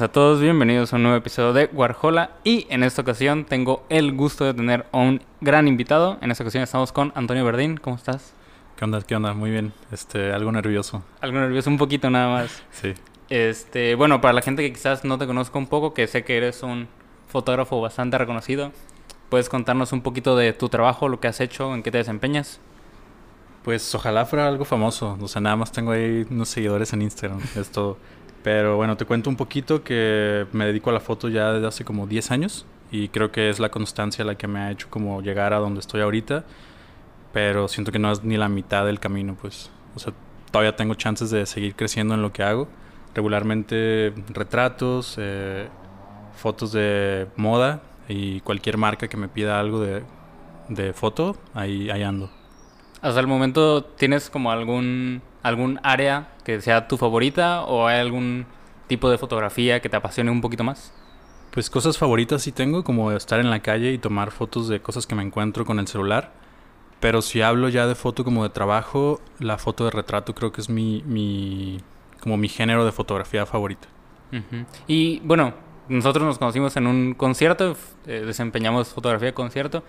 Buenas a todos, bienvenidos a un nuevo episodio de Warhola y en esta ocasión tengo el gusto de tener a un gran invitado. En esta ocasión estamos con Antonio Verdín, ¿cómo estás? ¿Qué onda? ¿Qué onda? Muy bien. Este, algo nervioso. Algo nervioso, un poquito nada más. Sí. Este, bueno, para la gente que quizás no te conozca un poco, que sé que eres un fotógrafo bastante reconocido, ¿puedes contarnos un poquito de tu trabajo, lo que has hecho, en qué te desempeñas? Pues ojalá fuera algo famoso. O sea, nada más tengo ahí unos seguidores en Instagram. Esto. Pero bueno, te cuento un poquito que me dedico a la foto ya desde hace como 10 años y creo que es la constancia la que me ha hecho como llegar a donde estoy ahorita, pero siento que no es ni la mitad del camino, pues. O sea, todavía tengo chances de seguir creciendo en lo que hago. Regularmente retratos, eh, fotos de moda y cualquier marca que me pida algo de, de foto, ahí, ahí ando. Hasta el momento, ¿tienes como algún, algún área que sea tu favorita o hay algún tipo de fotografía que te apasione un poquito más? Pues cosas favoritas sí tengo, como estar en la calle y tomar fotos de cosas que me encuentro con el celular. Pero si hablo ya de foto como de trabajo, la foto de retrato creo que es mi, mi como mi género de fotografía favorita. Ujú. Y bueno, nosotros nos conocimos en un concierto, eh, desempeñamos fotografía de concierto.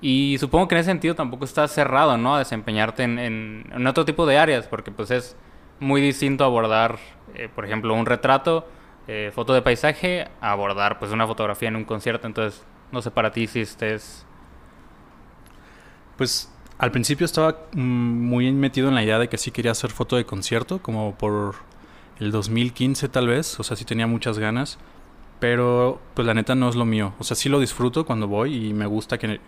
Y supongo que en ese sentido tampoco estás cerrado, ¿no? A desempeñarte en, en- en otro tipo de áreas, porque pues es muy distinto abordar, eh, por ejemplo, un retrato, eh, foto de paisaje, abordar pues una fotografía en un concierto. Entonces, no sé para ti si estés... Pues al principio estaba mm, muy metido en la idea de que sí quería hacer foto de concierto, como por el 2015 tal vez, o sea, sí tenía muchas ganas, pero pues la neta no es lo mío, o sea, sí lo disfruto cuando voy y me gusta que,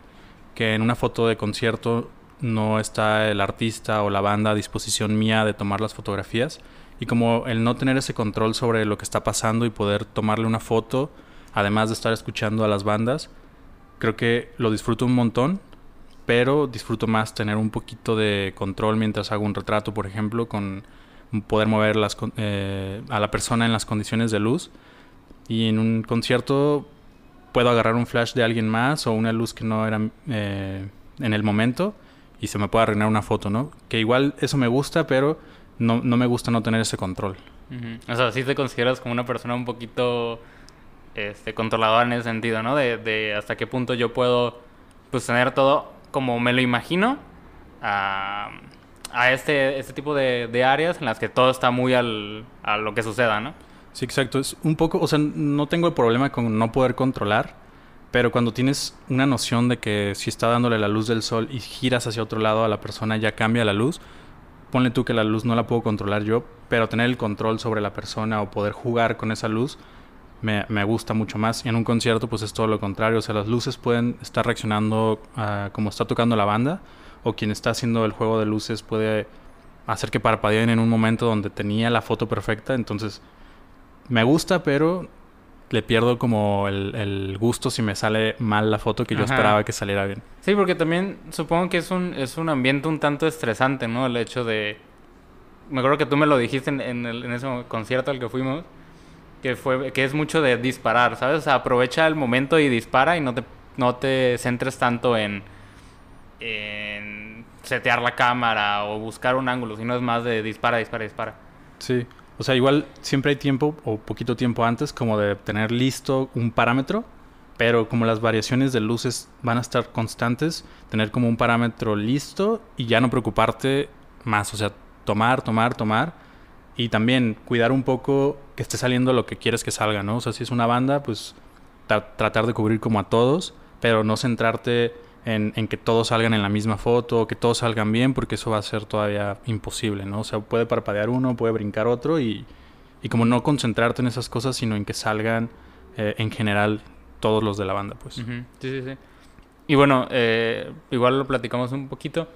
que en una foto de concierto no está el artista o la banda a disposición mía de tomar las fotografías y como el no tener ese control sobre lo que está pasando y poder tomarle una foto, además de estar escuchando a las bandas, creo que lo disfruto un montón pero disfruto más tener un poquito de control mientras hago un retrato, por ejemplo, con poder mover las, eh, a la persona en las condiciones de luz. Y en un concierto puedo agarrar un flash de alguien más o una luz que no era eh, en el momento y se me puede arruinar una foto, ¿no? Que igual eso me gusta, pero no, no me gusta no tener ese control. O sea, sí te consideras como una persona un poquito este, controladora en ese sentido, ¿no? De, de hasta qué punto yo puedo pues tener todo como me lo imagino a, a este, este tipo de, de áreas en las que todo está muy al, a lo que suceda, ¿no? Sí, exacto. Es un poco, o sea, no tengo el problema con no poder controlar, pero cuando tienes una noción de que si está dándole la luz del sol y giras hacia otro lado a la persona ya cambia la luz, ponle tú que la luz no la puedo controlar yo, pero tener el control sobre la persona o poder jugar con esa luz me, me gusta mucho más. Y en un concierto pues es todo lo contrario, o sea, las luces pueden estar reaccionando como está tocando la banda o quien está haciendo el juego de luces puede hacer que parpadeen en un momento donde tenía la foto perfecta, entonces me gusta, pero le pierdo como el, el gusto si me sale mal la foto que yo Ajá. esperaba que saliera bien. Sí, porque también supongo que es un, es un ambiente un tanto estresante, ¿no? El hecho de... Me acuerdo que tú me lo dijiste en, en, el- en ese concierto al que fuimos, que, fue, que es mucho de disparar, ¿sabes? O sea, aprovecha el momento y dispara y no te, no te centres tanto en, en setear la cámara o buscar un ángulo, sino es más de dispara, dispara, dispara. Sí. O sea, igual siempre hay tiempo o poquito tiempo antes como de tener listo un parámetro, pero como las variaciones de luces van a estar constantes, tener como un parámetro listo y ya no preocuparte más, o sea, tomar, tomar, tomar y también cuidar un poco que esté saliendo lo que quieres que salga, ¿no? O sea, si es una banda, pues tra- tratar de cubrir como a todos, pero no centrarte en, en que todos salgan en la misma foto, o que todos salgan bien, porque eso va a ser todavía imposible, ¿no? O sea, puede parpadear uno, puede brincar otro y, y como no concentrarte en esas cosas, sino en que salgan eh, en general todos los de la banda, pues. Sí, sí, sí. Y bueno, eh, igual lo platicamos un poquito.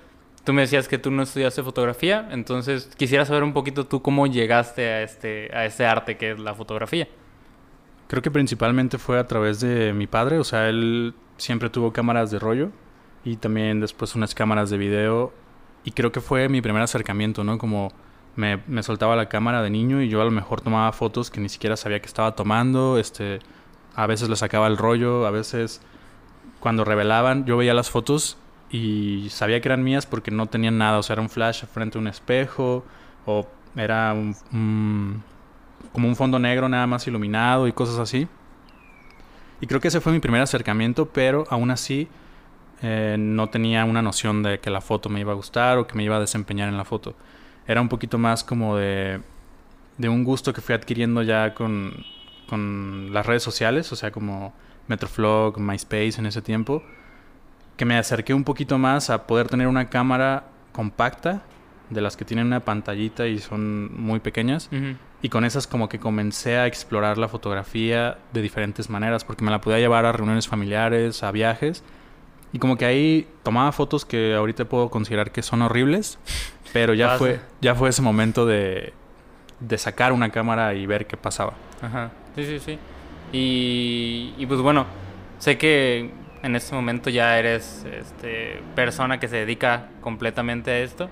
tú me decías que tú no estudiaste fotografía, entonces quisiera saber un poquito tú cómo llegaste a este, a este arte que es la fotografía. Creo que principalmente fue a través de mi padre, o sea, él siempre tuvo cámaras de rollo y también después unas cámaras de video y creo que fue mi primer acercamiento, ¿no? Como me, me, soltaba la cámara de niño y yo a lo mejor tomaba fotos que ni siquiera sabía que estaba tomando, este, a veces le sacaba el rollo, a veces cuando revelaban yo veía las fotos y sabía que eran mías porque no tenían nada, o sea, era un flash frente a un espejo o era un como un fondo negro nada más iluminado y cosas así. Y creo que ese fue mi primer acercamiento, pero aún así eh, no tenía una noción de que la foto me iba a gustar o que me iba a desempeñar en la foto. Era un poquito más como de, de un gusto que fui adquiriendo ya con, con las redes sociales, o sea, como Metroflog, MySpace en ese tiempo, que me acerqué un poquito más a poder tener una cámara compacta, de las que tienen una pantallita y son muy pequeñas. Y con esas como que comencé a explorar la fotografía de diferentes maneras, porque me la podía llevar a reuniones familiares, a viajes. Y como que ahí tomaba fotos que ahorita puedo considerar que son horribles, pero ya, fue, ya fue ese momento de, de sacar una cámara y ver qué pasaba. Ajá, sí, sí, sí. Y, y pues bueno, sé que en este momento ya eres este, persona que se dedica completamente a esto.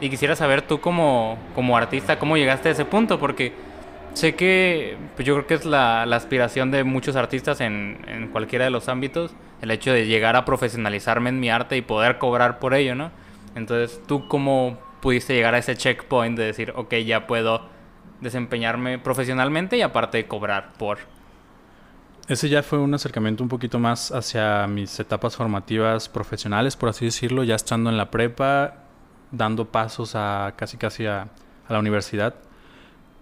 Y quisiera saber tú como, como artista, cómo llegaste a ese punto, porque sé que pues yo creo que es la, aspiración de muchos artistas en, en, cualquiera de los ámbitos, el hecho de llegar a profesionalizarme en mi arte y poder cobrar por ello, ¿no? Entonces, ¿tú cómo pudiste llegar a ese checkpoint de decir, ok, ya puedo desempeñarme profesionalmente y aparte cobrar por... Ese ya fue un acercamiento un poquito más hacia mis etapas formativas profesionales, por así decirlo, ya estando en la prepa, dando pasos a casi casi a, la universidad.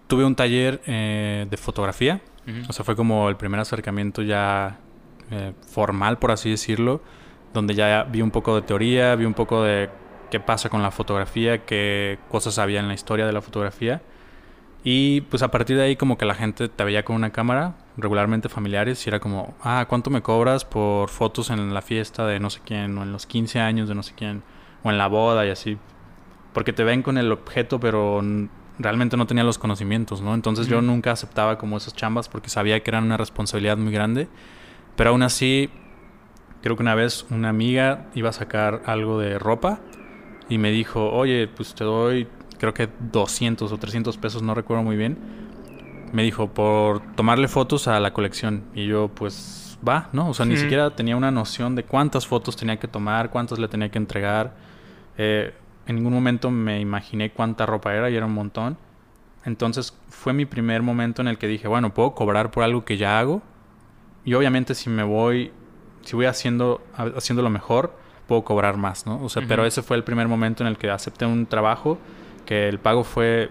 Tuve un taller eh, de fotografía, o sea, fue como el primer acercamiento ya eh, formal, por así decirlo, donde ya vi un poco de teoría, vi un poco de qué pasa con la fotografía, qué cosas había en la historia de la fotografía. Y pues a partir de ahí como que la gente te veía con una cámara, regularmente familiares, y era como, ah, ¿cuánto me cobras por fotos en la fiesta de no sé quién, o en los 15 años de no sé quién, o en la boda y así? Porque te ven con el objeto, pero realmente no tenía los conocimientos, ¿no? Entonces yo nunca aceptaba como esas chambas porque sabía que eran una responsabilidad muy grande, pero aún así, creo que una vez una amiga iba a sacar algo de ropa y me dijo, oye, pues te doy, creo que 200 o 300 pesos, no recuerdo muy bien. Me dijo, por tomarle fotos a la colección. Y yo, pues, va, ¿no? O sea, ni siquiera tenía una noción de cuántas fotos tenía que tomar, cuántas le tenía que entregar. Eh, en ningún momento me imaginé cuánta ropa era y era un montón. Entonces fue mi primer momento en el que dije, bueno, puedo cobrar por algo que ya hago. Y obviamente si me voy, si voy haciendo, lo mejor, puedo cobrar más, ¿no? O sea, pero ese fue el primer momento en el que acepté un trabajo, que el pago fue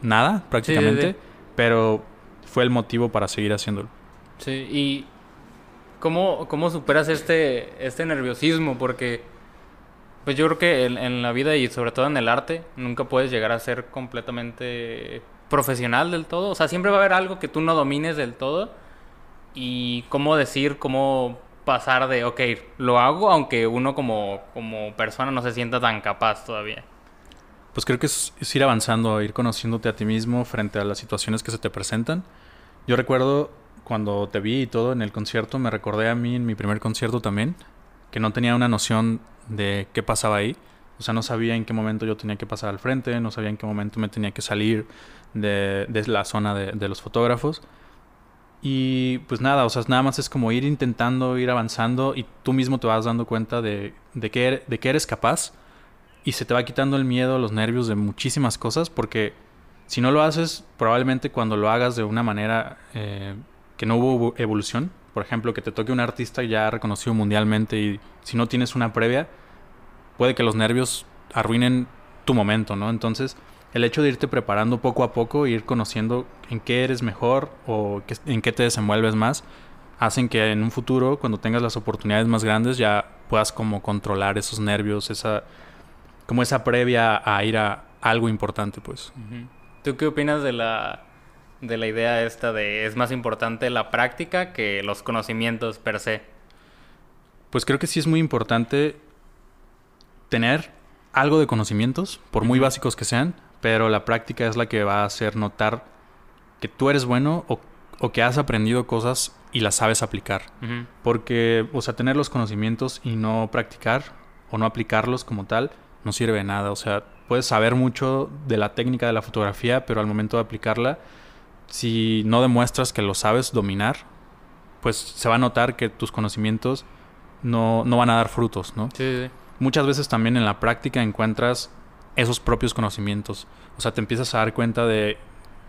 nada prácticamente, pero fue el motivo para seguir haciéndolo. Sí, y ¿cómo, cómo superas este, este nerviosismo? Porque pues yo creo que en, la vida y sobre todo en el arte nunca puedes llegar a ser completamente profesional del todo. O sea, siempre va a haber algo que tú no domines del todo. Y cómo decir, cómo pasar de, ok, lo hago aunque uno como, como persona no se sienta tan capaz todavía. Pues creo que es, es ir avanzando, ir conociéndote a ti mismo frente a las situaciones que se te presentan. Yo recuerdo cuando te vi y todo en el concierto, me recordé a mí en mi primer concierto también, que no tenía una noción de qué pasaba ahí. O sea, no sabía en qué momento yo tenía que pasar al frente, no sabía en qué momento me tenía que salir de, de la zona de, de, los fotógrafos. Y pues nada, o sea, nada más es como ir intentando, ir avanzando y tú mismo te vas dando cuenta de, de, que, er, de que eres capaz y se te va quitando el miedo, los nervios de muchísimas cosas porque si no lo haces, probablemente cuando lo hagas de una manera eh, que no hubo evolución, por ejemplo, que te toque un artista ya reconocido mundialmente y si no tienes una previa, puede que los nervios arruinen tu momento, ¿no? Entonces, el hecho de irte preparando poco a poco, ir conociendo en qué eres mejor o en qué te desenvuelves más, hacen que en un futuro, cuando tengas las oportunidades más grandes, ya puedas como controlar esos nervios, esa como esa previa a ir a algo importante, pues. ¿Tú qué opinas de la de la idea esta de es más importante la práctica que los conocimientos per se? Pues creo que sí es muy importante tener algo de conocimientos, por muy básicos que sean, pero la práctica es la que va a hacer notar que tú eres bueno o, o que has aprendido cosas y las sabes aplicar. Porque, o sea, tener los conocimientos y no practicar o no aplicarlos como tal no sirve de nada. O sea, puedes saber mucho de la técnica de la fotografía, pero al momento de aplicarla, si no demuestras que lo sabes dominar, pues se va a notar que tus conocimientos no, no van a dar frutos, ¿no? Sí, sí, sí. Muchas veces también en la práctica encuentras esos propios conocimientos. O sea, te empiezas a dar cuenta de,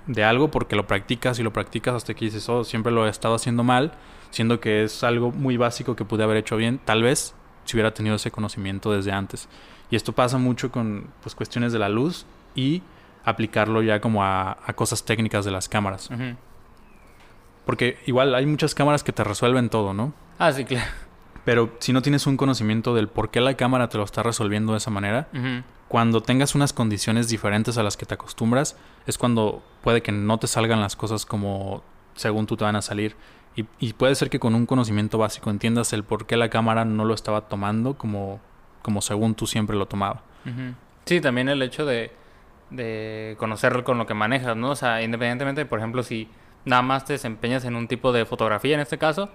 de algo porque lo practicas y lo practicas hasta que dices, oh, siempre lo he estado haciendo mal, siendo que es algo muy básico que pude haber hecho bien, tal vez si hubiera tenido ese conocimiento desde antes. Y esto pasa mucho con pues, cuestiones de la luz y aplicarlo ya como a, a cosas técnicas de las cámaras. Porque igual hay muchas cámaras que te resuelven todo, ¿no? Ah, sí, claro. Pero si no tienes un conocimiento del por qué la cámara te lo está resolviendo de esa manera, cuando tengas unas condiciones diferentes a las que te acostumbras, es cuando puede que no te salgan las cosas como según tú te van a salir. Y, y puede ser que con un conocimiento básico entiendas el por qué la cámara no lo estaba tomando como, como según tú siempre lo tomaba. Sí, también el hecho de, de conocer con lo que manejas, ¿no? O sea, independientemente, por ejemplo, si nada más te desempeñas en un tipo de fotografía, en este caso,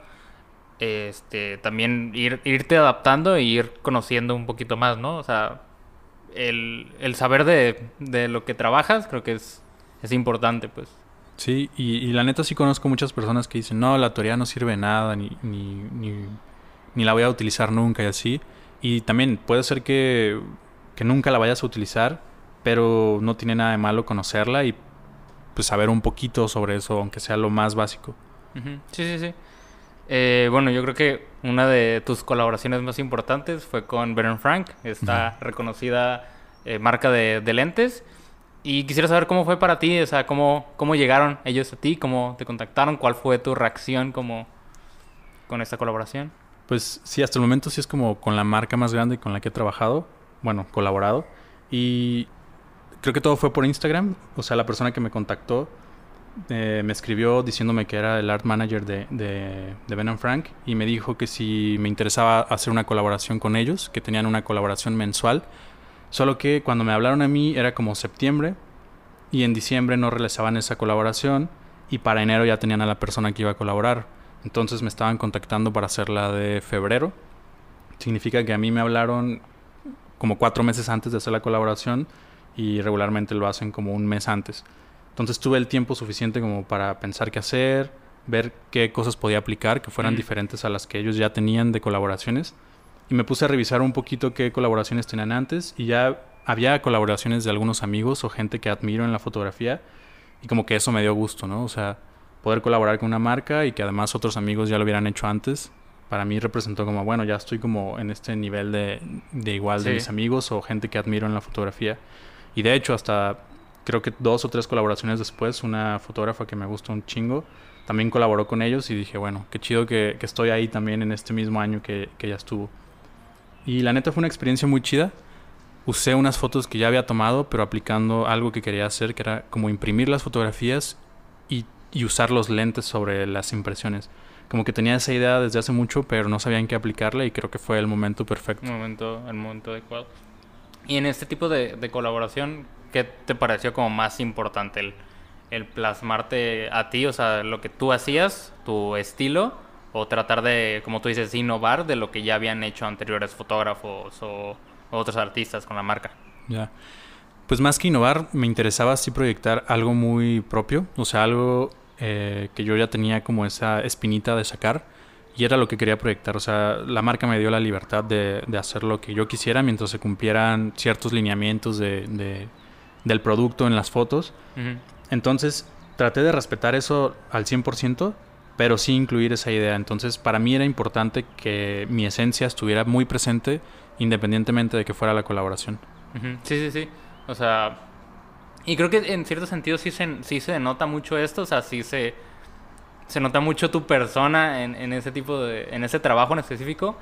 este, también ir, irte adaptando e ir conociendo un poquito más, ¿no? O sea, el, el saber de, de lo que trabajas creo que es, es importante, pues. Sí, y, la neta sí conozco muchas personas que dicen, no, la teoría no sirve nada, ni, ni, ni, ni la voy a utilizar nunca y así. Y también puede ser que, que nunca la vayas a utilizar, pero no tiene nada de malo conocerla y pues saber un poquito sobre eso, aunque sea lo más básico. Sí, sí, sí. Eh, bueno, yo creo que una de tus colaboraciones más importantes fue con Ben Frank, esta reconocida eh, marca de, de lentes. Y quisiera saber cómo fue para ti, o sea, cómo, cómo llegaron ellos a ti, cómo te contactaron, cuál fue tu reacción como con esta colaboración. Pues sí, hasta el momento sí es como con la marca más grande con la que he trabajado, bueno, colaborado. Y creo que todo fue por Instagram. O sea, la persona que me contactó eh, me escribió diciéndome que era el art manager de, de, de Ben Frank y me dijo que si me interesaba hacer una colaboración con ellos, que tenían una colaboración mensual. Solo que cuando me hablaron a mí era como septiembre y en diciembre no realizaban esa colaboración y para enero ya tenían a la persona que iba a colaborar. Entonces me estaban contactando para hacer la de febrero. Significa que a mí me hablaron como cuatro meses antes de hacer la colaboración y regularmente lo hacen como un mes antes. Entonces tuve el tiempo suficiente como para pensar qué hacer, ver qué cosas podía aplicar que fueran Mm. diferentes a las que ellos ya tenían de colaboraciones. Y me puse a revisar un poquito qué colaboraciones tenían antes y ya había colaboraciones de algunos amigos o gente que admiro en la fotografía y como que eso me dio gusto, ¿no? O sea, poder colaborar con una marca y que además otros amigos ya lo hubieran hecho antes, para mí representó como, bueno, ya estoy como en este nivel de, de igual de Sí. mis amigos o gente que admiro en la fotografía. Y de hecho, hasta creo que dos o tres colaboraciones después, una fotógrafa que me gusta un chingo, también colaboró con ellos y dije, bueno, qué chido que, que estoy ahí también en este mismo año que, que ella estuvo. Y la neta fue una experiencia muy chida. Usé unas fotos que ya había tomado, pero aplicando algo que quería hacer, que era como imprimir las fotografías y, y usar los lentes sobre las impresiones. Como que tenía esa idea desde hace mucho, pero no sabía en qué aplicarla y creo que fue el momento perfecto. Momento, el momento adecuado. Y en este tipo de, colaboración, ¿qué te pareció como más importante? El, plasmarte a ti, o sea, lo que tú hacías, tu estilo, o tratar de, como tú dices, innovar de lo que ya habían hecho anteriores fotógrafos o otros artistas con la marca. Ya. Pues más que innovar, me interesaba así proyectar algo muy propio, o sea, algo eh, que yo ya tenía como esa espinita de sacar y era lo que quería proyectar. O sea, la marca me dio la libertad de, de hacer lo que yo quisiera mientras se cumplieran ciertos lineamientos de, de- del producto en las fotos. Entonces, traté de respetar eso al 100%, pero sí incluir esa idea. Entonces, para mí era importante que mi esencia estuviera muy presente independientemente de que fuera la colaboración. Sí, sí, sí. O sea, y creo que en cierto sentido sí se, sí se nota mucho esto, o sea, sí se, se nota mucho tu persona en, en ese tipo de, en ese trabajo en específico.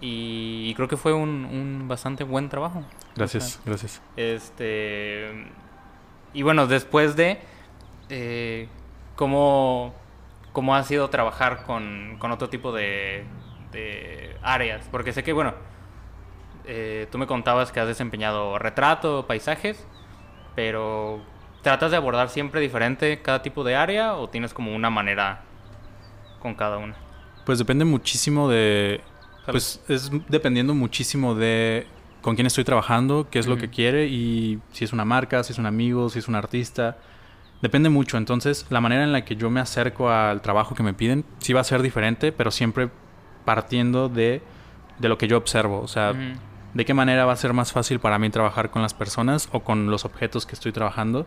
Y, y creo que fue un, un bastante buen trabajo. Gracias, gracias. Este. Y bueno, después de. eh, ¿cómo, ¿Cómo ha sido trabajar con, con otro tipo de, de áreas? Porque sé que, bueno. eh, tú me contabas que has desempeñado retrato, paisajes, pero ¿tratas de abordar siempre diferente cada tipo de área o tienes como una manera con cada una? Pues depende muchísimo de... Pues es dependiendo muchísimo de con quién estoy trabajando, qué es lo que quiere y si es una marca, si es un amigo, si es un artista. Depende mucho. Entonces, la manera en la que yo me acerco al trabajo que me piden sí va a ser diferente, pero siempre partiendo de, de lo que yo observo. O sea, de qué manera va a ser más fácil para mí trabajar con las personas o con los objetos que estoy trabajando.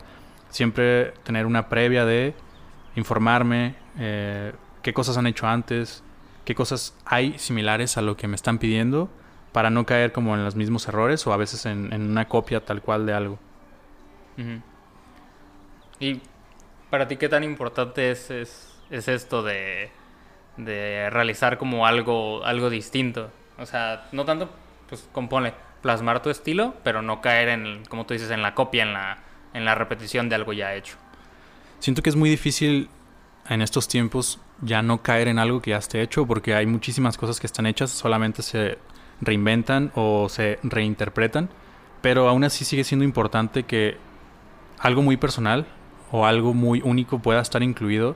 Siempre tener una previa de informarme, eh, qué cosas han hecho antes, qué cosas hay similares a lo que me están pidiendo para no caer como en los mismos errores o a veces en, una copia tal cual de algo. ¿Y para ti qué tan importante es, es, es esto de, de, realizar como algo, algo distinto? O sea, no tanto, pues compone, plasmar tu estilo, pero no caer en, como tú dices, en la copia, en la, en la repetición de algo ya hecho. Siento que es muy difícil en estos tiempos ya no caer en algo que ya esté hecho porque hay muchísimas cosas que están hechas, solamente se reinventan o se reinterpretan, pero aún así sigue siendo importante que algo muy personal o algo muy único pueda estar incluido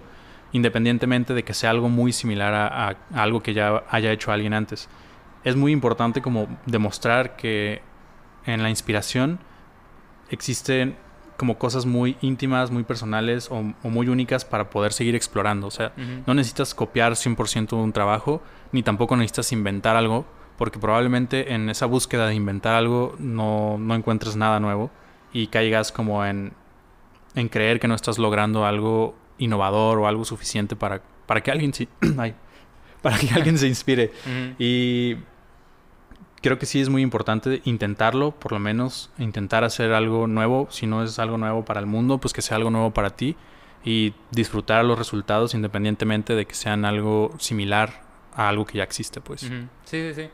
independientemente de que sea algo muy similar a, algo que ya haya hecho alguien antes. Es muy importante como demostrar que en la inspiración existen como cosas muy íntimas, muy personales o, muy únicas para poder seguir explorando. O sea, no necesitas copiar 100% un trabajo, ni tampoco necesitas inventar algo, porque probablemente en esa búsqueda de inventar algo no, no encuentres nada nuevo y caigas como en, en, creer que no estás logrando algo innovador o algo suficiente para, para que alguien se, para que alguien se inspire. Y creo que sí es muy importante intentarlo, por lo menos intentar hacer algo nuevo, si no es algo nuevo para el mundo, pues que sea algo nuevo para ti y disfrutar los resultados independientemente de que sean algo similar a algo que ya existe, pues. Sí, sí, sí.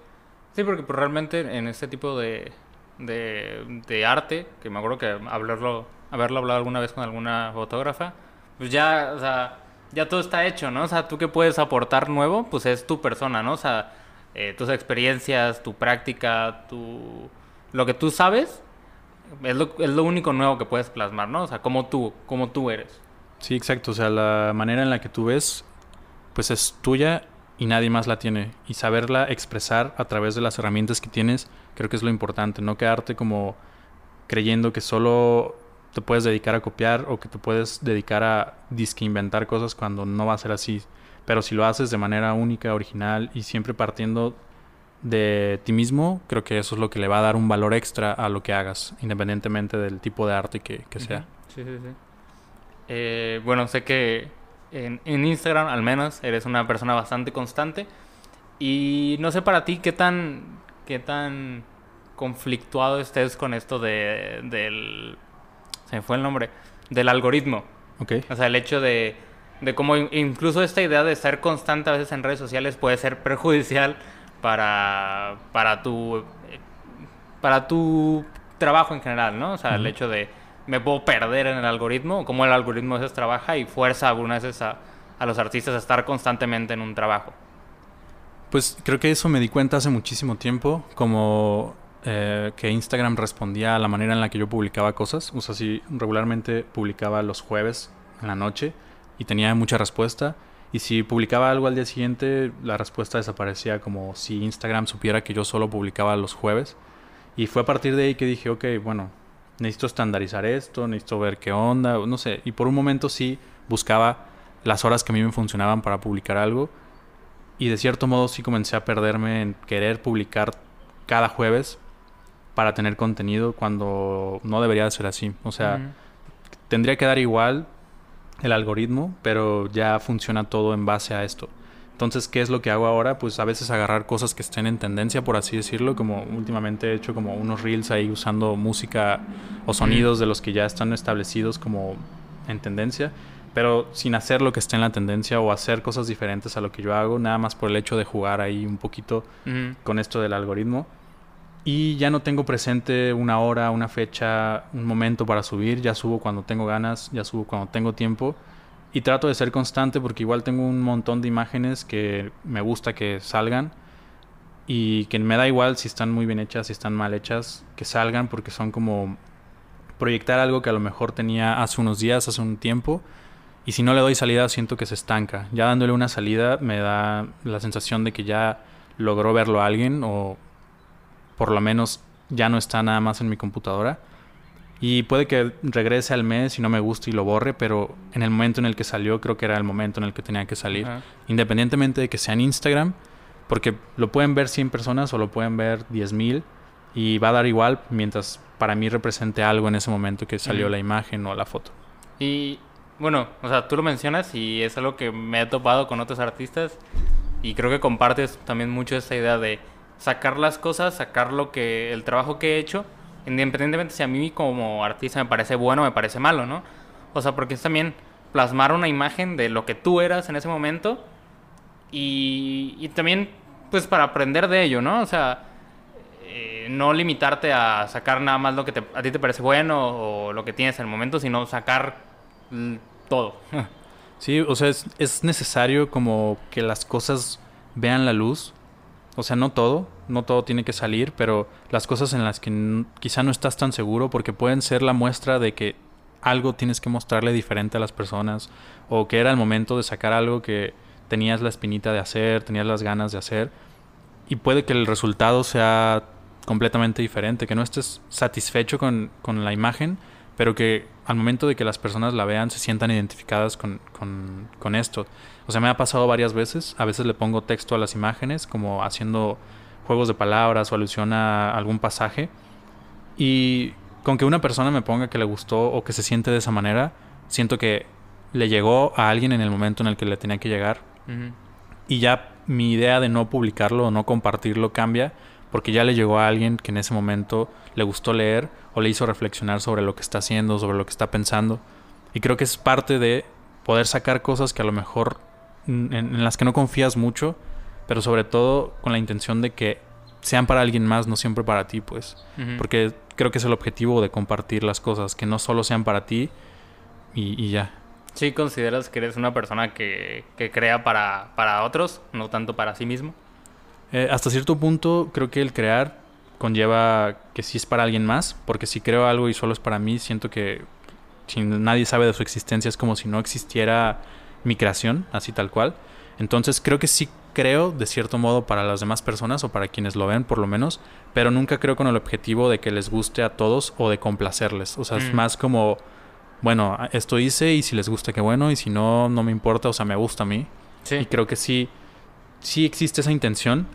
Sí, porque pues, realmente en este tipo de, de, arte, que me acuerdo que hablarlo, haberlo hablado alguna vez con alguna fotógrafa, pues ya, o sea, ya todo está hecho, ¿no? O sea, tú que puedes aportar nuevo, pues es tu persona, ¿no? O sea, eh, tus experiencias, tu práctica, tu... lo que tú sabes, es lo, es lo único nuevo que puedes plasmar, ¿no? O sea, como tú, como tú eres. Sí, exacto. O sea, la manera en la que tú ves, pues es tuya y nadie más la tiene. Y saberla expresar a través de las herramientas que tienes, creo que es lo importante. No quedarte como creyendo que solo te puedes dedicar a copiar o que te puedes dedicar a disque inventar cosas cuando no va a ser así. Pero si lo haces de manera única, original y siempre partiendo de ti mismo, creo que eso es lo que le va a dar un valor extra a lo que hagas, independientemente del tipo de arte que, sea. Sí, sí, sí. Eh, bueno, sé que en, Instagram al menos eres una persona bastante constante. Y no sé para ti qué tan, qué tan conflictuado estés con esto de, del... Se me fue el nombre. Del algoritmo. Ok. O sea, el hecho de, de cómo incluso esta idea de ser constante a veces en redes sociales puede ser perjudicial para, para tu... Para tu trabajo en general, ¿no? O sea, el hecho de me puedo perder en el algoritmo, cómo el algoritmo a veces trabaja y fuerza algunas veces a, los artistas a estar constantemente en un trabajo. Pues creo que eso me di cuenta hace muchísimo tiempo, como eh, que Instagram respondía a la manera en la que yo publicaba cosas. O sea, si regularmente publicaba los jueves en la noche y tenía mucha respuesta. Y si publicaba algo al día siguiente, la respuesta desaparecía como si Instagram supiera que yo solo publicaba los jueves. Y fue a partir de ahí que dije, ok, bueno, necesito estandarizar esto, necesito ver qué onda, no sé. Y por un momento sí buscaba las horas que a mí me funcionaban para publicar algo. Y de cierto modo sí comencé a perderme en querer publicar cada jueves para tener contenido cuando no debería ser así. O sea, tendría que dar igual el algoritmo, pero ya funciona todo en base a esto. Entonces, ¿qué es lo que hago ahora? Pues a veces agarrar cosas que estén en tendencia, por así decirlo, como últimamente he hecho como unos reels ahí usando música o sonidos de los que ya están establecidos como en tendencia, pero sin hacer lo que esté en la tendencia o hacer cosas diferentes a lo que yo hago, nada más por el hecho de jugar ahí un poquito con esto del algoritmo. Y ya no tengo presente una hora, una fecha, un momento para subir, ya subo cuando tengo ganas, ya subo cuando tengo tiempo y trato de ser constante porque igual tengo un montón de imágenes que me gusta que salgan. y que me da igual si están muy bien hechas, si están mal hechas, que salgan porque son como proyectar algo que a lo mejor tenía hace unos días, hace un tiempo, y si no le doy salida siento que se estanca. Ya dándole una salida me da la sensación de que ya logró verlo alguien o por lo menos ya no está nada más en mi computadora. Y puede que regrese al mes y no me guste y lo borre, pero en el momento en el que salió creo que era el momento en el que tenía que salir. Independientemente de que sea en Instagram, porque lo pueden ver 100 personas o lo pueden ver 10.000 y va a dar igual mientras para mí represente algo en ese momento que salió la imagen o la foto. Y bueno, o sea, tú lo mencionas y es algo que me he topado con otros artistas y creo que compartes también mucho esta idea de sacar las cosas, sacar lo que el trabajo que he hecho independientemente si a mí como artista me parece bueno o me parece malo, ¿no? O sea, porque es también plasmar una imagen de lo que tú eras en ese momento y, y también pues para aprender de ello, ¿no? O sea, eh, no limitarte a sacar nada más lo que a ti te parece bueno o lo que tienes en el momento, sino sacar todo. Sí, o sea, es, es necesario como que las cosas vean la luz. O sea, no todo, no todo tiene que salir, pero las cosas en las que quizá no estás tan seguro porque pueden ser la muestra de que algo tienes que mostrarle diferente a las personas o que era el momento de sacar algo que tenías la espinita de hacer, tenías las ganas de hacer y puede que el resultado sea completamente diferente, que no estés satisfecho con, con la imagen, pero que al momento de que las personas la vean se sientan identificadas con, con, con esto. O sea, me ha pasado varias veces, a veces le pongo texto a las imágenes como haciendo juegos de palabras o alusión a algún pasaje. Y con que una persona me ponga que le gustó o que se siente de esa manera, siento que le llegó a alguien en el momento en el que le tenía que llegar. Y ya mi idea de no publicarlo o no compartirlo cambia porque ya le llegó a alguien que en ese momento le gustó leer o le hizo reflexionar sobre lo que está haciendo, sobre lo que está pensando. Y creo que es parte de poder sacar cosas que a lo mejor en las que no confías mucho, pero sobre todo con la intención de que sean para alguien más, no siempre para ti, pues. Porque creo que es el objetivo de compartir las cosas, que no solo sean para ti y, ya. ¿Sí consideras que eres una persona que, que crea para, para, otros, no tanto para sí mismo? Eh, hasta cierto punto creo que el crear conlleva que sí es para alguien más, porque si creo algo y solo es para mí, siento que si nadie sabe de su existencia es como si no existiera mi creación, así tal cual. Entonces creo que sí creo de cierto modo para las demás personas o para quienes lo ven por lo menos, pero nunca creo con el objetivo de que les guste a todos o de complacerles. O sea, es mm. más como, bueno, esto hice y si les gusta qué bueno y si no, no me importa, o sea, me gusta a mí. Sí. Y creo que sí, sí existe esa intención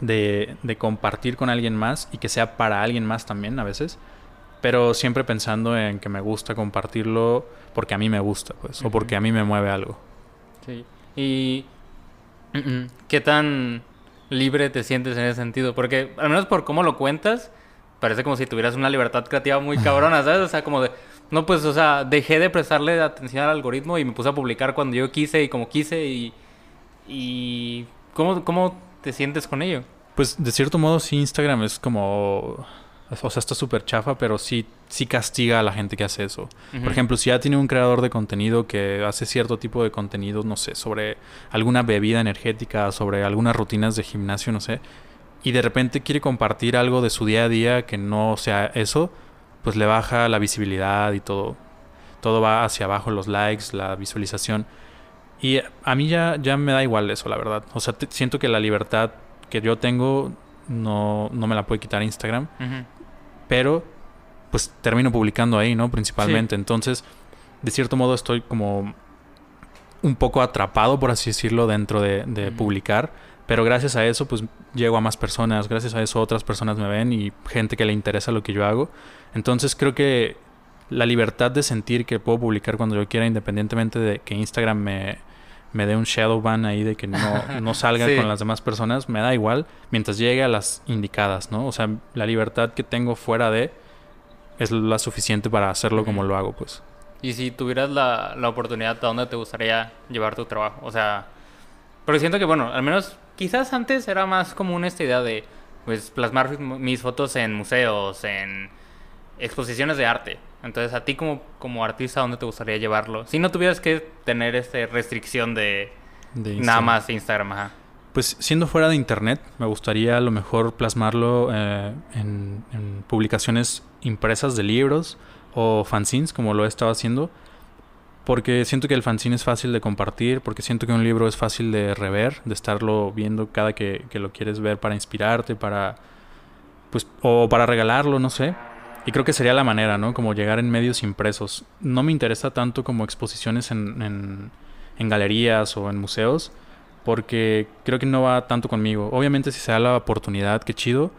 de, de compartir con alguien más y que sea para alguien más también a veces pero siempre pensando en que me gusta compartirlo porque a mí me gusta, pues, o porque a mí me mueve algo. Sí. Y ¿qué tan libre te sientes en ese sentido? Porque al menos por cómo lo cuentas, parece como si tuvieras una libertad creativa muy cabrona, ¿sabes? O sea, como de, no, pues, o sea, dejé de prestarle atención al algoritmo y me puse a publicar cuando yo quise y como quise y... y ¿cómo, ¿Cómo te sientes con ello? Pues de cierto modo sí Instagram es como o sea, está súper chafa, pero sí, sí castiga a la gente que hace eso. Por ejemplo, si ya tiene un creador de contenido que hace cierto tipo de contenido, no sé, sobre alguna bebida energética, sobre algunas rutinas de gimnasio, no sé, y de repente quiere compartir algo de su día a día que no sea eso, pues le baja la visibilidad y todo. Todo va hacia abajo, los likes, la visualización. Y a mí ya, ya me da igual eso, la verdad. O sea, siento que la libertad que yo tengo no, no me la puede quitar Instagram pero pues termino publicando ahí, ¿no? Principalmente. Entonces, de cierto modo estoy como un poco atrapado, por así decirlo, dentro de, publicar. Pero gracias a eso, pues llego a más personas. Gracias a eso otras personas me ven y gente que le interesa lo que yo hago. Entonces creo que la libertad de sentir que puedo publicar cuando yo quiera, independientemente de que Instagram me, me dé un shadow ban ahí de que no, no salga con las demás personas, me da igual mientras llegue a las indicadas, ¿no? O sea, la libertad que tengo fuera de es la suficiente para hacerlo como lo hago, pues. Y si tuvieras la, la oportunidad, ¿a dónde te gustaría llevar tu trabajo? O sea, porque siento que, bueno, al menos quizás antes era más común esta idea de, pues, plasmar mis fotos en museos, en exposiciones de arte. Entonces, a ti como, como artista, ¿dónde te gustaría llevarlo? Si no tuvieras que tener esta restricción de, nada más Instagram, ajá. Pues siendo fuera de internet, me gustaría a lo mejor plasmarlo eh, en, en, publicaciones impresas de libros o fanzines, como lo he estado haciendo. Porque siento que el fanzine es fácil de compartir, porque siento que un libro es fácil de rever, de estarlo viendo cada que, que lo quieres ver para inspirarte, para. Pues, o para regalarlo, no sé. Y creo que sería la manera, ¿no? Como llegar en medios impresos. No me interesa tanto como exposiciones en, en, en galerías o en museos, porque creo que no va tanto conmigo. Obviamente si se da la oportunidad, qué chido,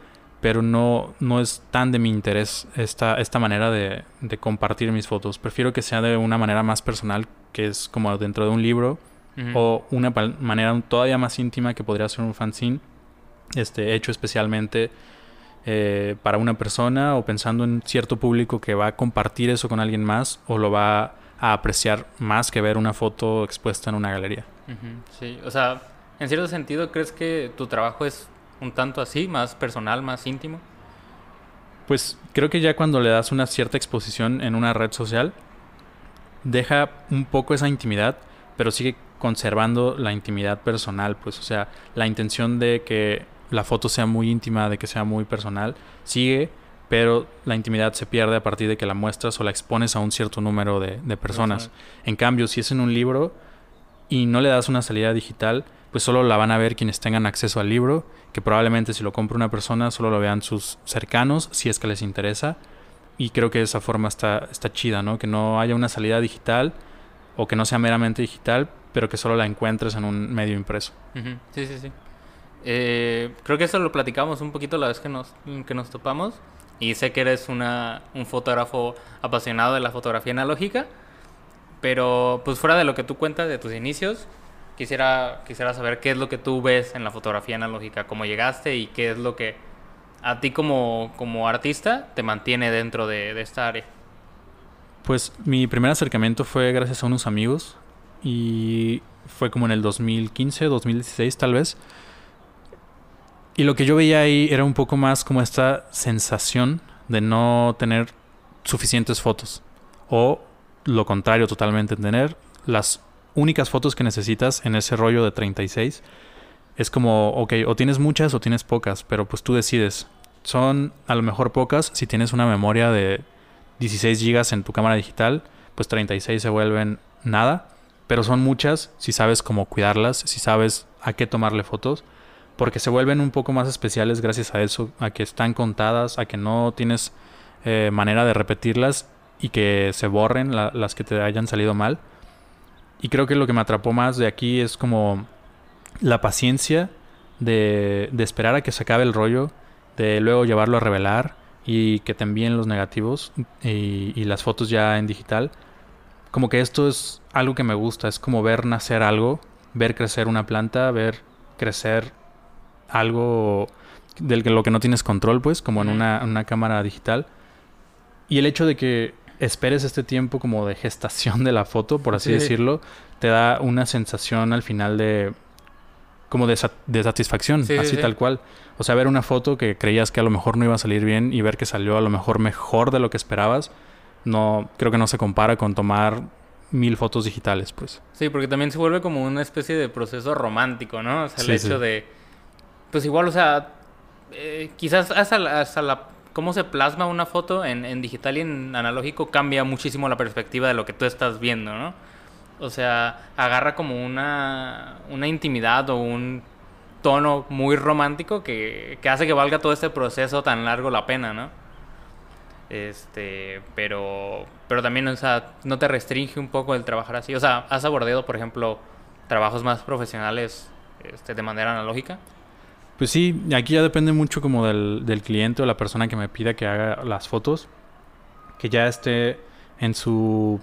pero no, no es tan de mi interés esta, esta manera de, de compartir mis fotos. Prefiero que sea de una manera más personal, que es como dentro de un libro, uh -huh. o una manera todavía más íntima que podría ser un fanzine, este, hecho especialmente eh, para una persona o pensando en cierto público que va a compartir eso con alguien más o lo va a apreciar más que ver una foto expuesta en una galería. Uh -huh. Sí, o sea, en cierto sentido, ¿crees que tu trabajo es un tanto así, más personal, más íntimo? Pues creo que ya cuando le das una cierta exposición en una red social, deja un poco esa intimidad, pero sigue conservando la intimidad personal, pues, o sea, la intención de que la foto sea muy íntima, de que sea muy personal, sigue, pero la intimidad se pierde a partir de que la muestras o la expones a un cierto número de, de personas. En cambio, si es en un libro y no le das una salida digital, pues solo la van a ver quienes tengan acceso al libro, que probablemente si lo compra una persona solo lo vean sus cercanos, si es que les interesa. Y creo que esa forma está, está chida, ¿no? Que no haya una salida digital o que no sea meramente digital, pero que solo la encuentres en un medio impreso. Uh -huh. Sí, sí, sí. Eh, creo que eso lo platicamos un poquito la vez que nos, que nos topamos. Y sé que eres una, un fotógrafo apasionado de la fotografía analógica. Pero pues fuera de lo que tú cuentas de tus inicios, quisiera, quisiera saber qué es lo que tú ves en la fotografía analógica, cómo llegaste y qué es lo que a ti como, como artista te mantiene dentro de, de esta área. Pues mi primer acercamiento fue gracias a unos amigos y fue como en el 2015, 2016 tal vez. Y lo que yo veía ahí era un poco más como esta sensación de no tener suficientes fotos. O lo contrario totalmente, tener las únicas fotos que necesitas en ese rollo de 36. Es como, ok, o tienes muchas o tienes pocas, pero pues tú decides. Son a lo mejor pocas si tienes una memoria de 16 gigas en tu cámara digital, pues 36 se vuelven nada. Pero son muchas si sabes cómo cuidarlas, si sabes a qué tomarle fotos porque se vuelven un poco más especiales gracias a eso, a que están contadas, a que no tienes eh, manera de repetirlas y que se borren la, las que te hayan salido mal. Y creo que lo que me atrapó más de aquí es como la paciencia de, esperar a que se acabe el rollo, de luego llevarlo a revelar y que te envíen los negativos y las fotos ya en digital. Como que esto es algo que me gusta, es como ver nacer algo, ver crecer una planta, ver crecer algo del que lo que no tienes control, pues, como en una, una, cámara digital. Y el hecho de que esperes este tiempo como de gestación de la foto, por así sí. decirlo, te da una sensación al final de como de, de satisfacción, sí, así sí. tal cual. O sea, ver una foto que creías que a lo mejor no iba a salir bien y ver que salió a lo mejor mejor de lo que esperabas, no creo que no se compara con tomar mil fotos digitales, pues. Sí, porque también se vuelve como una especie de proceso romántico, ¿no? O sea, el hecho de pues igual, o sea, eh, quizás hasta la, hasta la, cómo se plasma una foto en, en, digital y en analógico cambia muchísimo la perspectiva de lo que tú estás viendo, ¿no? O sea, agarra como una, una intimidad o un tono muy romántico que, que hace que valga todo este proceso tan largo la pena, ¿no? Este, pero, pero también, o sea, no te restringe un poco el trabajar así. O sea, ¿has abordado, por ejemplo, trabajos más profesionales este, de manera analógica? Pues sí, aquí ya depende mucho como del, cliente o la persona que me pida que haga las fotos. Que ya esté en su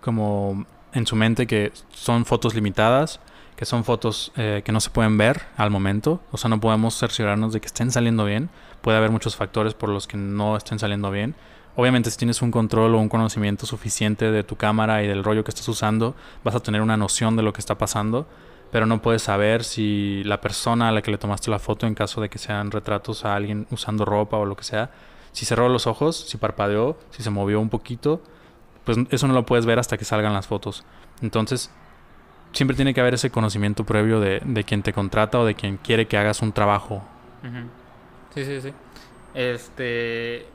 como en su mente que son fotos limitadas, que son fotos eh, que no se pueden ver al momento. O sea, no podemos cerciorarnos de que estén saliendo bien. Puede haber muchos factores por los que no estén saliendo bien. Obviamente si tienes un control o un conocimiento suficiente de tu cámara y del rollo que estás usando, vas a tener una noción de lo que está pasando pero no puedes saber si la persona a la que le tomaste la foto, en caso de que sean retratos a alguien usando ropa o lo que sea, si cerró los ojos, si parpadeó, si se movió un poquito, pues eso no lo puedes ver hasta que salgan las fotos. Entonces, siempre tiene que haber ese conocimiento previo de, de quien te contrata o de quien quiere que hagas un trabajo. Sí, sí, sí. Este.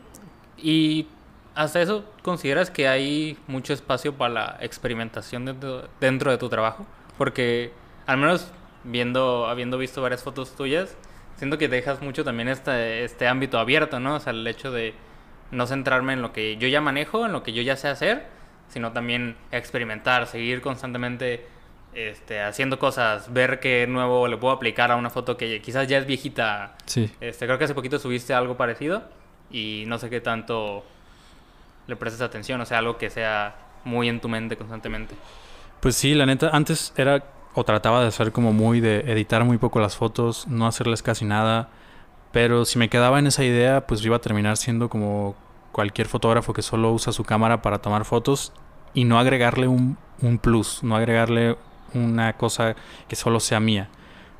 Y hasta eso, ¿consideras que hay mucho espacio para la experimentación dentro, dentro de tu trabajo? Porque, al menos viendo, habiendo visto varias fotos tuyas, siento que dejas mucho también este, este ámbito abierto, ¿no? O sea, el hecho de no centrarme en lo que yo ya manejo, en lo que yo ya sé hacer, sino también experimentar, seguir constantemente este, haciendo cosas, ver qué nuevo le puedo aplicar a una foto que quizás ya es viejita. Sí. Este, creo que hace poquito subiste algo parecido y no sé qué tanto le prestes atención, o sea, algo que sea muy en tu mente constantemente. Pues sí, la neta, antes era o trataba de hacer como muy de editar muy poco las fotos, no hacerles casi nada, pero si me quedaba en esa idea, pues iba a terminar siendo como cualquier fotógrafo que solo usa su cámara para tomar fotos y no agregarle un, un plus, no agregarle una cosa que solo sea mía.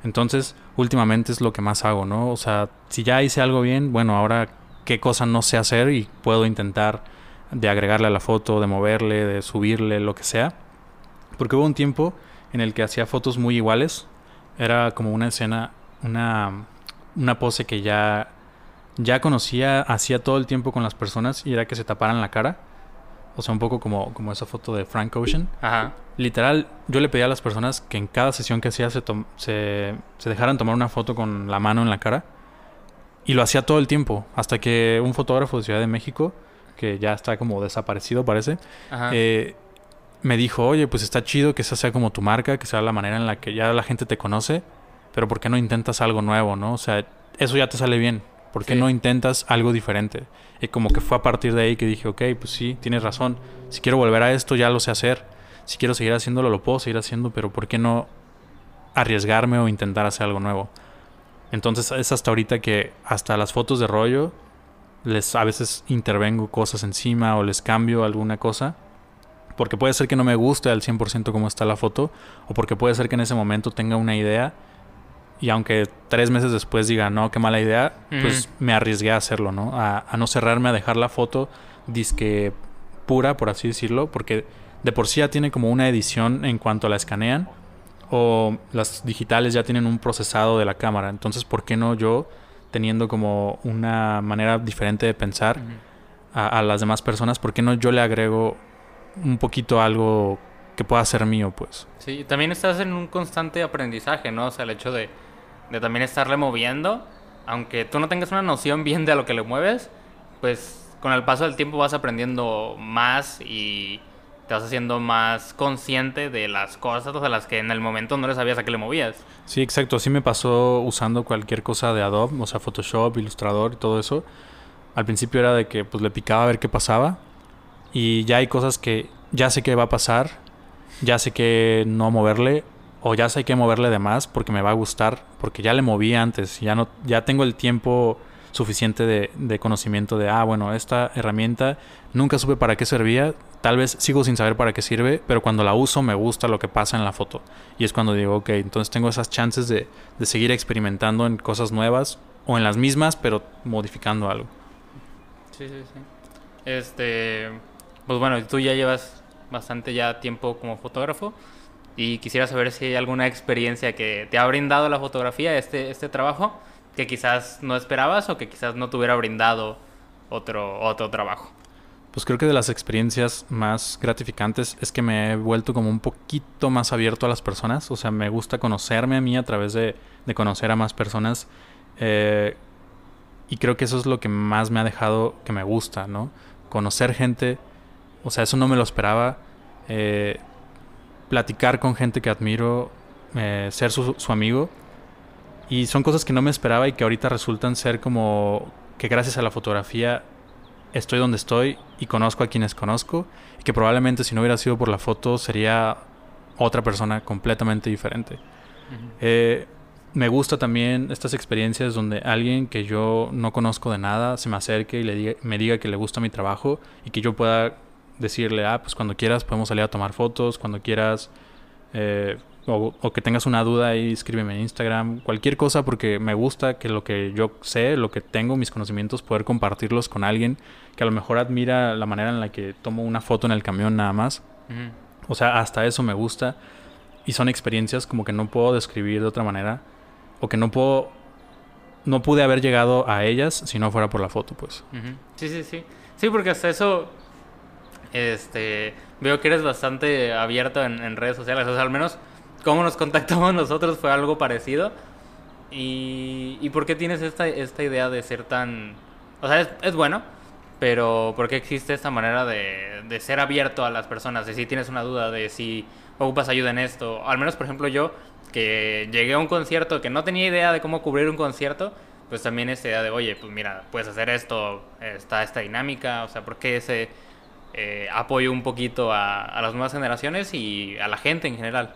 Entonces, últimamente es lo que más hago, ¿no? O sea, si ya hice algo bien, bueno, ahora qué cosa no sé hacer y puedo intentar de agregarle a la foto, de moverle, de subirle, lo que sea. Porque hubo un tiempo en el que hacía fotos muy iguales. Era como una escena, una, una pose que ya, ya conocía, hacía todo el tiempo con las personas y era que se taparan la cara. O sea, un poco como, como esa foto de Frank Ocean. Ajá. Literal, yo le pedía a las personas que en cada sesión que hacía se, se, se dejaran tomar una foto con la mano en la cara. Y lo hacía todo el tiempo. Hasta que un fotógrafo de Ciudad de México, que ya está como desaparecido parece, Ajá. eh, me dijo, oye, pues está chido que esa sea como tu marca, que sea la manera en la que ya la gente te conoce, pero ¿por qué no intentas algo nuevo, no? O sea, eso ya te sale bien. ¿Por qué Sí. no intentas algo diferente? Y como que fue a partir de ahí que dije, ok, pues sí, tienes razón. Si quiero volver a esto, ya lo sé hacer. Si quiero seguir haciéndolo, lo puedo seguir haciendo, pero ¿por qué no arriesgarme o intentar hacer algo nuevo? Entonces es hasta ahorita que hasta las fotos de rollo les a veces intervengo cosas encima o les cambio alguna cosa. Porque puede ser que no me guste al 100% cómo está la foto. O porque puede ser que en ese momento tenga una idea. Y aunque tres meses después diga, no, qué mala idea, pues me arriesgué a hacerlo, ¿no? A, a no cerrarme, a dejar la foto disque pura, por así decirlo. Porque de por sí ya tiene como una edición en cuanto la escanean. O las digitales ya tienen un procesado de la cámara. Entonces, ¿por qué no yo, teniendo como una manera diferente de pensar a, a las demás personas, ¿por qué no yo le agrego un poquito algo que pueda ser mío, pues? Sí, también estás en un constante aprendizaje, ¿no? O sea, el hecho de, de también estarle moviendo, aunque tú no tengas una noción bien de a lo que le mueves, pues con el paso del tiempo vas aprendiendo más y te vas haciendo más consciente de las cosas a las que en el momento no le sabías a qué le movías. Sí, exacto. Así me pasó usando cualquier cosa de Adobe, o sea, Photoshop, Illustrator y todo eso. Al principio era de que pues le picaba a ver qué pasaba. Y ya hay cosas que ya sé que va a pasar, ya sé que no moverle, o ya sé que moverle de más porque me va a gustar, porque ya le moví antes, ya no, ya tengo el tiempo suficiente de, de conocimiento de, ah, bueno, esta herramienta nunca supe para qué servía, tal vez sigo sin saber para qué sirve, pero cuando la uso me gusta lo que pasa en la foto. Y es cuando digo, ok, entonces tengo esas chances de, de seguir experimentando en cosas nuevas o en las mismas, pero modificando algo. Sí, sí, sí. Este, pues bueno, tú ya llevas bastante ya tiempo como fotógrafo y quisiera saber si hay alguna experiencia que te ha brindado la fotografía, este, este trabajo, que quizás no esperabas o que quizás no te hubiera brindado otro, otro trabajo. Pues creo que de las experiencias más gratificantes es que me he vuelto como un poquito más abierto a las personas. O sea, me gusta conocerme a mí a través de, de conocer a más personas. Eh, y creo que eso es lo que más me ha dejado que me gusta, ¿no? Conocer gente. O sea, eso no me lo esperaba. Eh, platicar con gente que admiro. eh, ser su, su amigo. Y son cosas que no me esperaba y que ahorita resultan ser como que gracias a la fotografía estoy donde estoy y conozco a quienes conozco y que probablemente si no hubiera sido por la foto sería otra persona completamente diferente. Eh, me gusta también estas experiencias donde alguien que yo no conozco de nada se me acerque y le diga, me diga que le gusta mi trabajo y que yo pueda decirle, ah, pues cuando quieras podemos salir a tomar fotos, cuando quieras, eh, o, o que tengas una duda ahí, escríbeme en Instagram, cualquier cosa, porque me gusta que lo que yo sé, lo que tengo, mis conocimientos, poder compartirlos con alguien que a lo mejor admira la manera en la que tomo una foto en el camión nada más. O sea, hasta eso me gusta. y son experiencias como que no puedo describir de otra manera o que no puedo no pude haber llegado a ellas si no fuera por la foto, pues. Sí, sí, sí. Sí, porque hasta eso este veo que eres bastante abierto en, redes sociales, o sea, al menos cómo nos contactamos nosotros fue algo parecido. Y, y por qué tienes esta, esta idea de ser tan... O sea, es, bueno, pero ¿por qué existe esta manera de, de, ser abierto a las personas? De si tienes una duda, de si ocupas ayuda en esto. Al menos, por ejemplo, yo, que llegué a un concierto, que no tenía idea de cómo cubrir un concierto, pues también esa idea de, oye, pues mira, puedes hacer esto, está esta dinámica, o sea, ¿por qué ese eh, apoyo un poquito a, a las nuevas generaciones y a la gente en general?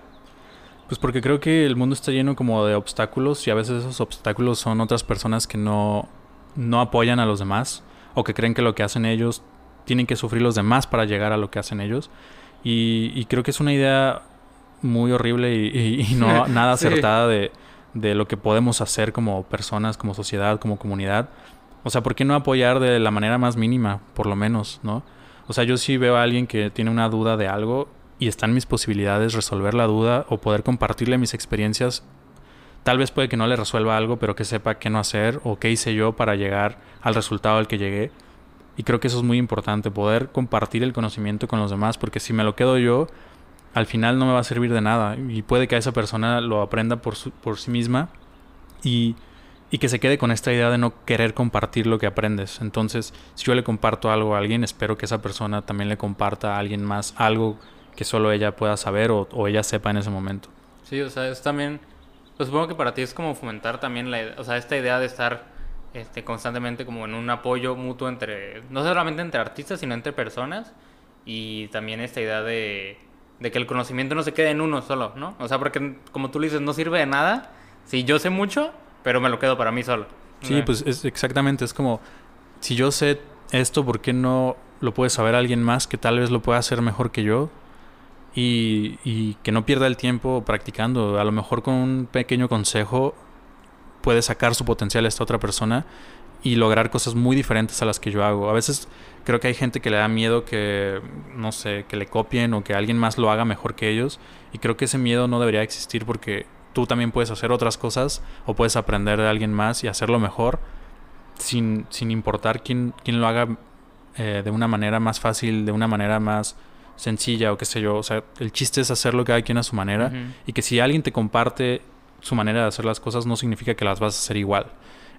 Pues porque creo que el mundo está lleno como de obstáculos y a veces esos obstáculos son otras personas que no, no apoyan a los demás o que creen que lo que hacen ellos tienen que sufrir los demás para llegar a lo que hacen ellos. Y, creo que es una idea muy horrible y, no nada acertada de, de, lo que podemos hacer como personas, como sociedad, como comunidad. O sea, ¿por qué no apoyar de la manera más mínima, por lo menos, no? O sea, yo sí veo a alguien que tiene una duda de algo y están mis posibilidades resolver la duda o poder compartirle mis experiencias Tal vez puede que no le resuelva algo, pero que sepa qué no hacer o qué hice yo para llegar al resultado al que llegué. Y creo que eso es muy importante, poder compartir el conocimiento con los demás, porque si me lo quedo yo, al final no me va a servir de nada. Y puede que esa persona lo aprenda por, por sí misma y, y que se quede con esta idea de no querer compartir lo que aprendes. Entonces, si yo le comparto algo a alguien, espero que esa persona también le comparta a alguien más algo que solo ella pueda saber o, o ella sepa en ese momento. Sí, o sea, es también pues supongo que para ti es como fomentar también la, o sea, esta idea de estar este, constantemente como en un apoyo mutuo entre, no solamente entre artistas, sino entre personas. Y también esta idea de, de que el conocimiento no se quede en uno solo, ¿no? O sea, porque como tú le dices, no sirve de nada si yo sé mucho, pero me lo quedo para mí solo. Sí, pues es exactamente, es como, si yo sé esto, ¿por qué no lo puede saber alguien más que tal vez lo pueda hacer mejor que yo? y, que no pierda el tiempo practicando. A lo mejor con un pequeño consejo puede sacar su potencial a esta otra persona y lograr cosas muy diferentes a las que yo hago. A veces creo que hay gente que le da miedo que, no sé, que le copien o que alguien más lo haga mejor que ellos. Y creo que ese miedo no debería existir porque tú también puedes hacer otras cosas o puedes aprender de alguien más y hacerlo mejor sin, sin importar quién, quién lo haga eh, de una manera más fácil, de una manera más sencilla o qué sé yo. O sea, el chiste es hacerlo cada quien a su manera y que si alguien te comparte su manera de hacer las cosas no significa que las vas a hacer igual.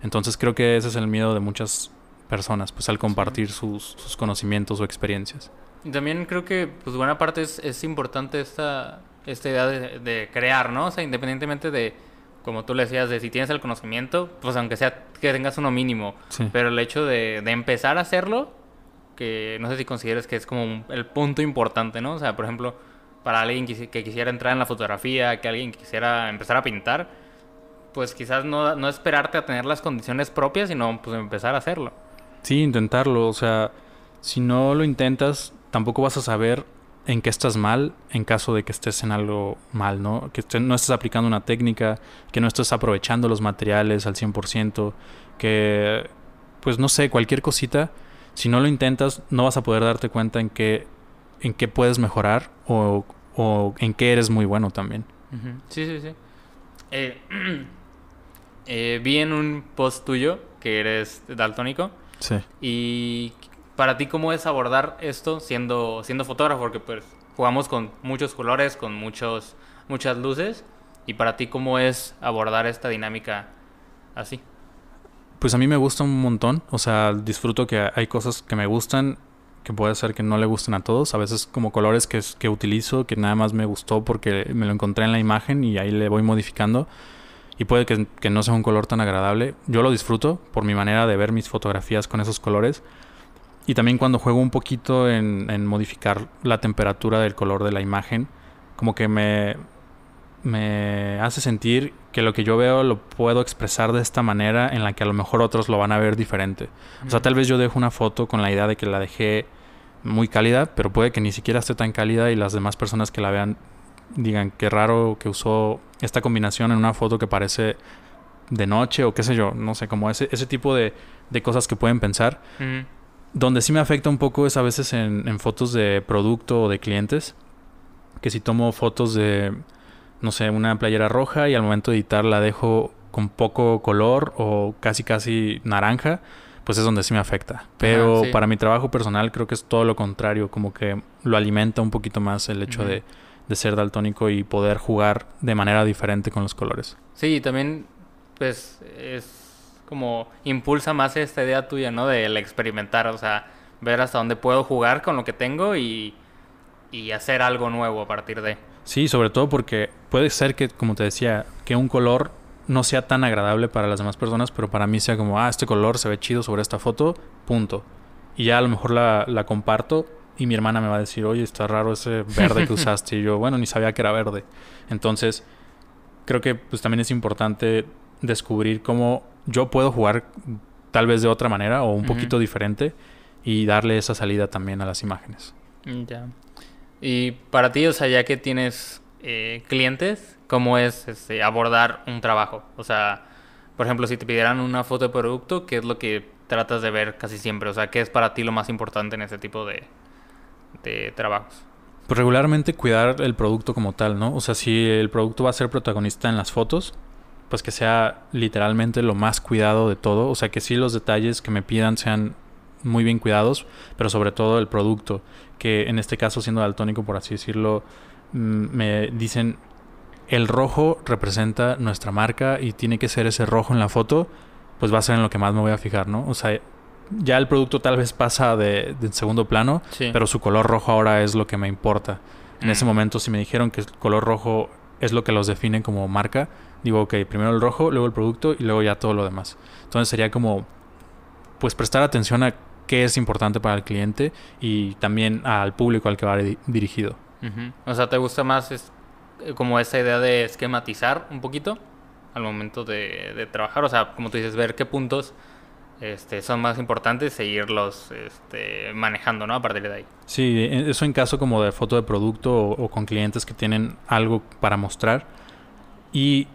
Entonces creo que ese es el miedo de muchas personas, pues al compartir sus, conocimientos o experiencias. Y también creo que, pues buena parte es, es importante esta, esta idea de, crear, ¿no? O sea, independientemente de, como tú le decías, de si tienes el conocimiento, pues aunque sea que tengas uno mínimo, pero el hecho de, de empezar a hacerlo que no sé si consideres que es como el punto importante, ¿no? O sea, por ejemplo, para alguien que, quisiera entrar en la fotografía, que alguien quisiera empezar a pintar, pues quizás no, no esperarte a tener las condiciones propias, sino pues empezar a hacerlo. Sí, intentarlo, o sea, si no lo intentas, tampoco vas a saber en qué estás mal en caso de que estés en algo mal, ¿no? Que no estés aplicando una técnica, que no estés aprovechando los materiales al 100%, que, pues no sé, cualquier cosita si no lo intentas, no vas a poder darte cuenta en qué, en qué puedes mejorar o, en qué eres muy bueno también. Sí, sí, sí. Eh, eh, vi en un post tuyo que eres daltónico. Sí. Y para ti, ¿cómo es abordar esto siendo, siendo fotógrafo? Porque pues jugamos con muchos colores, con muchos, muchas luces. Y para ti, ¿cómo es abordar esta dinámica así? Pues a mí me gusta un montón, o sea, disfruto que hay cosas que me gustan, que puede ser que no le gusten a todos, a veces como colores que, que utilizo, que nada más me gustó porque me lo encontré en la imagen y ahí le voy modificando y puede que, que, no sea un color tan agradable. Yo lo disfruto por mi manera de ver mis fotografías con esos colores. Y también cuando juego un poquito en, en modificar la temperatura del color de la imagen, como que me, me hace sentir que lo que yo veo lo puedo expresar de esta manera en la que a lo mejor otros lo van a ver diferente. O sea, tal vez yo dejo una foto con la idea de que la dejé muy cálida, pero puede que ni siquiera esté tan cálida y las demás personas que la vean digan qué raro que usó esta combinación en una foto que parece de noche o qué sé yo, no sé, como ese, ese tipo de, de cosas que pueden pensar. Donde sí me afecta un poco es a veces en, en fotos de producto o de clientes, que si tomo fotos de no sé, una playera roja y al momento de editar la dejo con poco color o casi casi naranja, pues es donde sí me afecta. Pero para mi trabajo personal creo que es todo lo contrario, como que lo alimenta un poquito más el hecho de, de, ser daltónico y poder jugar de manera diferente con los colores. Sí, también pues es como impulsa más esta idea tuya, ¿no? De experimentar, o sea, ver hasta dónde puedo jugar con lo que tengo y, y hacer algo nuevo a partir de... Sí, sobre todo porque puede ser que, como te decía, que un color no sea tan agradable para las demás personas, pero para mí sea como, ah, este color se ve chido sobre esta foto, punto. Y ya a lo mejor la, la comparto y mi hermana me va a decir, oye, está raro ese verde que usaste. y yo, bueno, ni sabía que era verde. Entonces, creo que pues también es importante descubrir cómo yo puedo jugar tal vez de otra manera o un poquito diferente y darle esa salida también a las imágenes. Ya. Y para ti, o sea, ya que tienes eh, clientes, ¿cómo es este, abordar un trabajo? O sea, por ejemplo, si te pidieran una foto de producto, ¿qué es lo que tratas de ver casi siempre? O sea, ¿qué es para ti lo más importante en ese tipo de, de trabajos? Pues regularmente cuidar el producto como tal, ¿no? O sea, si el producto va a ser protagonista en las fotos, pues que sea literalmente lo más cuidado de todo. O sea, que sí los detalles que me pidan sean muy bien cuidados, pero sobre todo el producto, que en este caso siendo daltónico, por así decirlo, mm, me dicen el rojo representa nuestra marca y tiene que ser ese rojo en la foto, pues va a ser en lo que más me voy a fijar, ¿no? O sea, ya el producto tal vez pasa de, segundo plano, pero su color rojo ahora es lo que me importa. En ese mm. momento, si me dijeron que el color rojo es lo que los define como marca, digo, ok, primero el rojo, luego el producto y luego ya todo lo demás. Entonces sería como, pues prestar atención a qué es importante para el cliente y también al público al que va dirigido. O sea, ¿te gusta más es, eh, como esa idea de esquematizar un poquito al momento de, trabajar? O sea, como tú dices, ver qué puntos este, son más importantes e irlos este, manejando, ¿no? A partir de ahí. Sí, e, eso en caso como de foto de producto o con clientes que tienen algo para mostrar. Y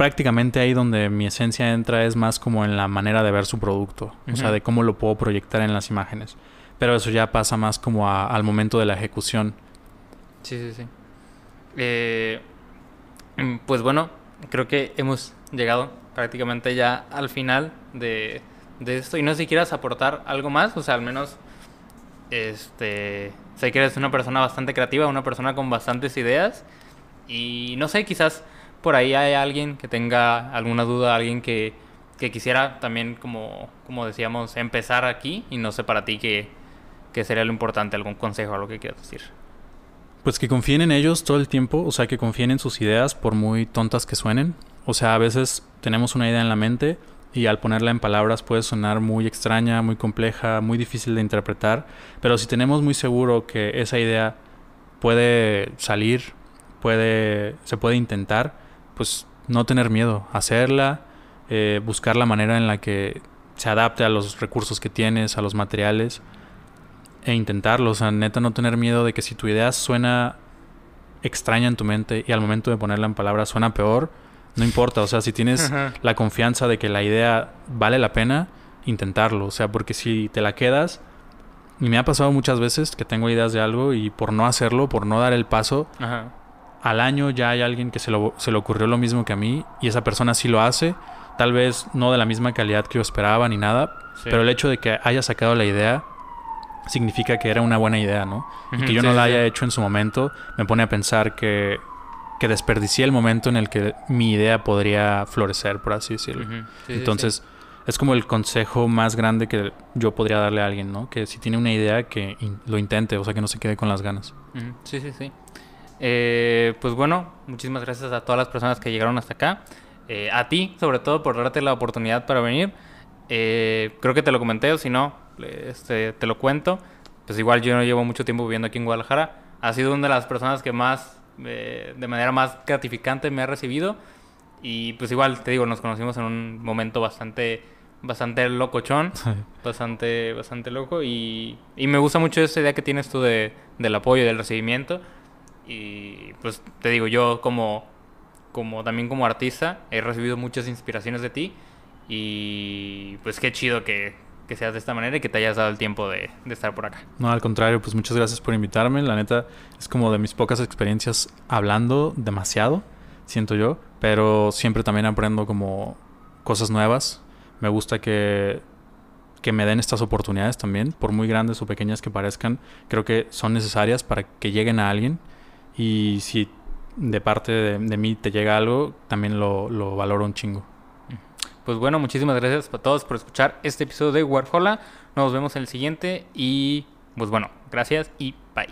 prácticamente ahí donde mi esencia entra es más como en la manera de ver su producto, o sea, de cómo lo puedo proyectar en las imágenes. Pero eso ya pasa más como al momento de la ejecución. Sí, sí, sí. Eh, mm, pues bueno, creo que hemos llegado prácticamente ya al final de, de, esto. Y no sé si quieras aportar algo más, o sea, al menos, este, sé que eres una persona bastante creativa, una persona con bastantes ideas. Y no sé, quizás por ahí hay alguien que tenga alguna duda, alguien que, quisiera también, como, como decíamos, empezar aquí y no sé para ti qué, sería lo importante, algún consejo, algo que quieras decir. Pues que confíen en ellos todo el tiempo, o sea, que confíen en sus ideas por muy tontas que suenen. O sea, a veces tenemos una idea en la mente y al ponerla en palabras puede sonar muy extraña, muy compleja, muy difícil de interpretar, pero si tenemos muy seguro que esa idea puede salir, puede se puede intentar, pues no tener miedo, hacerla, eh, buscar la manera en la que se adapte a los recursos que tienes, a los materiales e intentarlo. O sea, neta, no tener miedo de que si tu idea suena extraña en tu mente y al momento de ponerla en palabras suena peor, no importa. O sea, si tienes la confianza de que la idea vale la pena, intentarlo. O sea, porque si te la quedas, y me ha pasado muchas veces que tengo ideas de algo y por no hacerlo, por no dar el paso, al año ya hay alguien que se, lo, se le ocurrió lo mismo que a mí y esa persona sí lo hace, tal vez no de la misma calidad que yo esperaba ni nada, pero el hecho de que haya sacado la idea significa que era una buena idea, ¿no? Y que yo no la haya hecho en su momento me pone a pensar que, que desperdicié el momento en el que mi idea podría florecer, por así decirlo. Entonces, es como el consejo más grande que yo podría darle a alguien, ¿no? Que si tiene una idea, que lo intente, o sea, que no se quede con las ganas. Sí, sí, sí. Eh, pues bueno, muchísimas gracias a todas las personas que llegaron hasta acá. Eh, a ti, sobre todo, por darte la oportunidad para venir. Eh, creo que te lo comenté, o si no, este, te lo cuento. Pues igual yo no llevo mucho tiempo viviendo aquí en Guadalajara. Ha sido una de las personas que más, de manera más gratificante me ha recibido. Y pues igual, te digo, nos conocimos en un momento bastante bastante locochón, bastante, bastante loco y, y, me gusta mucho esa idea que tienes tú de, del apoyo y del recibimiento y pues te digo, yo como, como también como artista he recibido muchas inspiraciones de ti y pues qué chido que, que seas de esta manera y que te hayas dado el tiempo de, estar por acá. No, al contrario, pues muchas gracias por invitarme. La neta es como de mis pocas experiencias hablando demasiado, siento yo, pero siempre también aprendo como cosas nuevas. Me gusta que, que me den estas oportunidades también, por muy grandes o pequeñas que parezcan, creo que son necesarias para que lleguen a alguien. Y si de parte de, de mí te llega algo, también lo, lo valoro un chingo. Pues bueno, muchísimas gracias a todos por escuchar este episodio de Warhola. Nos vemos en el siguiente y pues bueno, gracias y bye.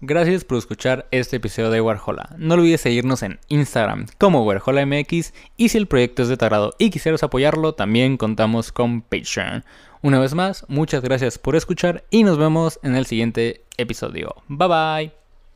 Gracias por escuchar este episodio de Warhola. No olvides seguirnos en Instagram como WarholaMX y si el proyecto es de tu agrado y quisieras apoyarlo, también contamos con Patreon. Una vez más, muchas gracias por escuchar y nos vemos en el siguiente episodio. Bye bye.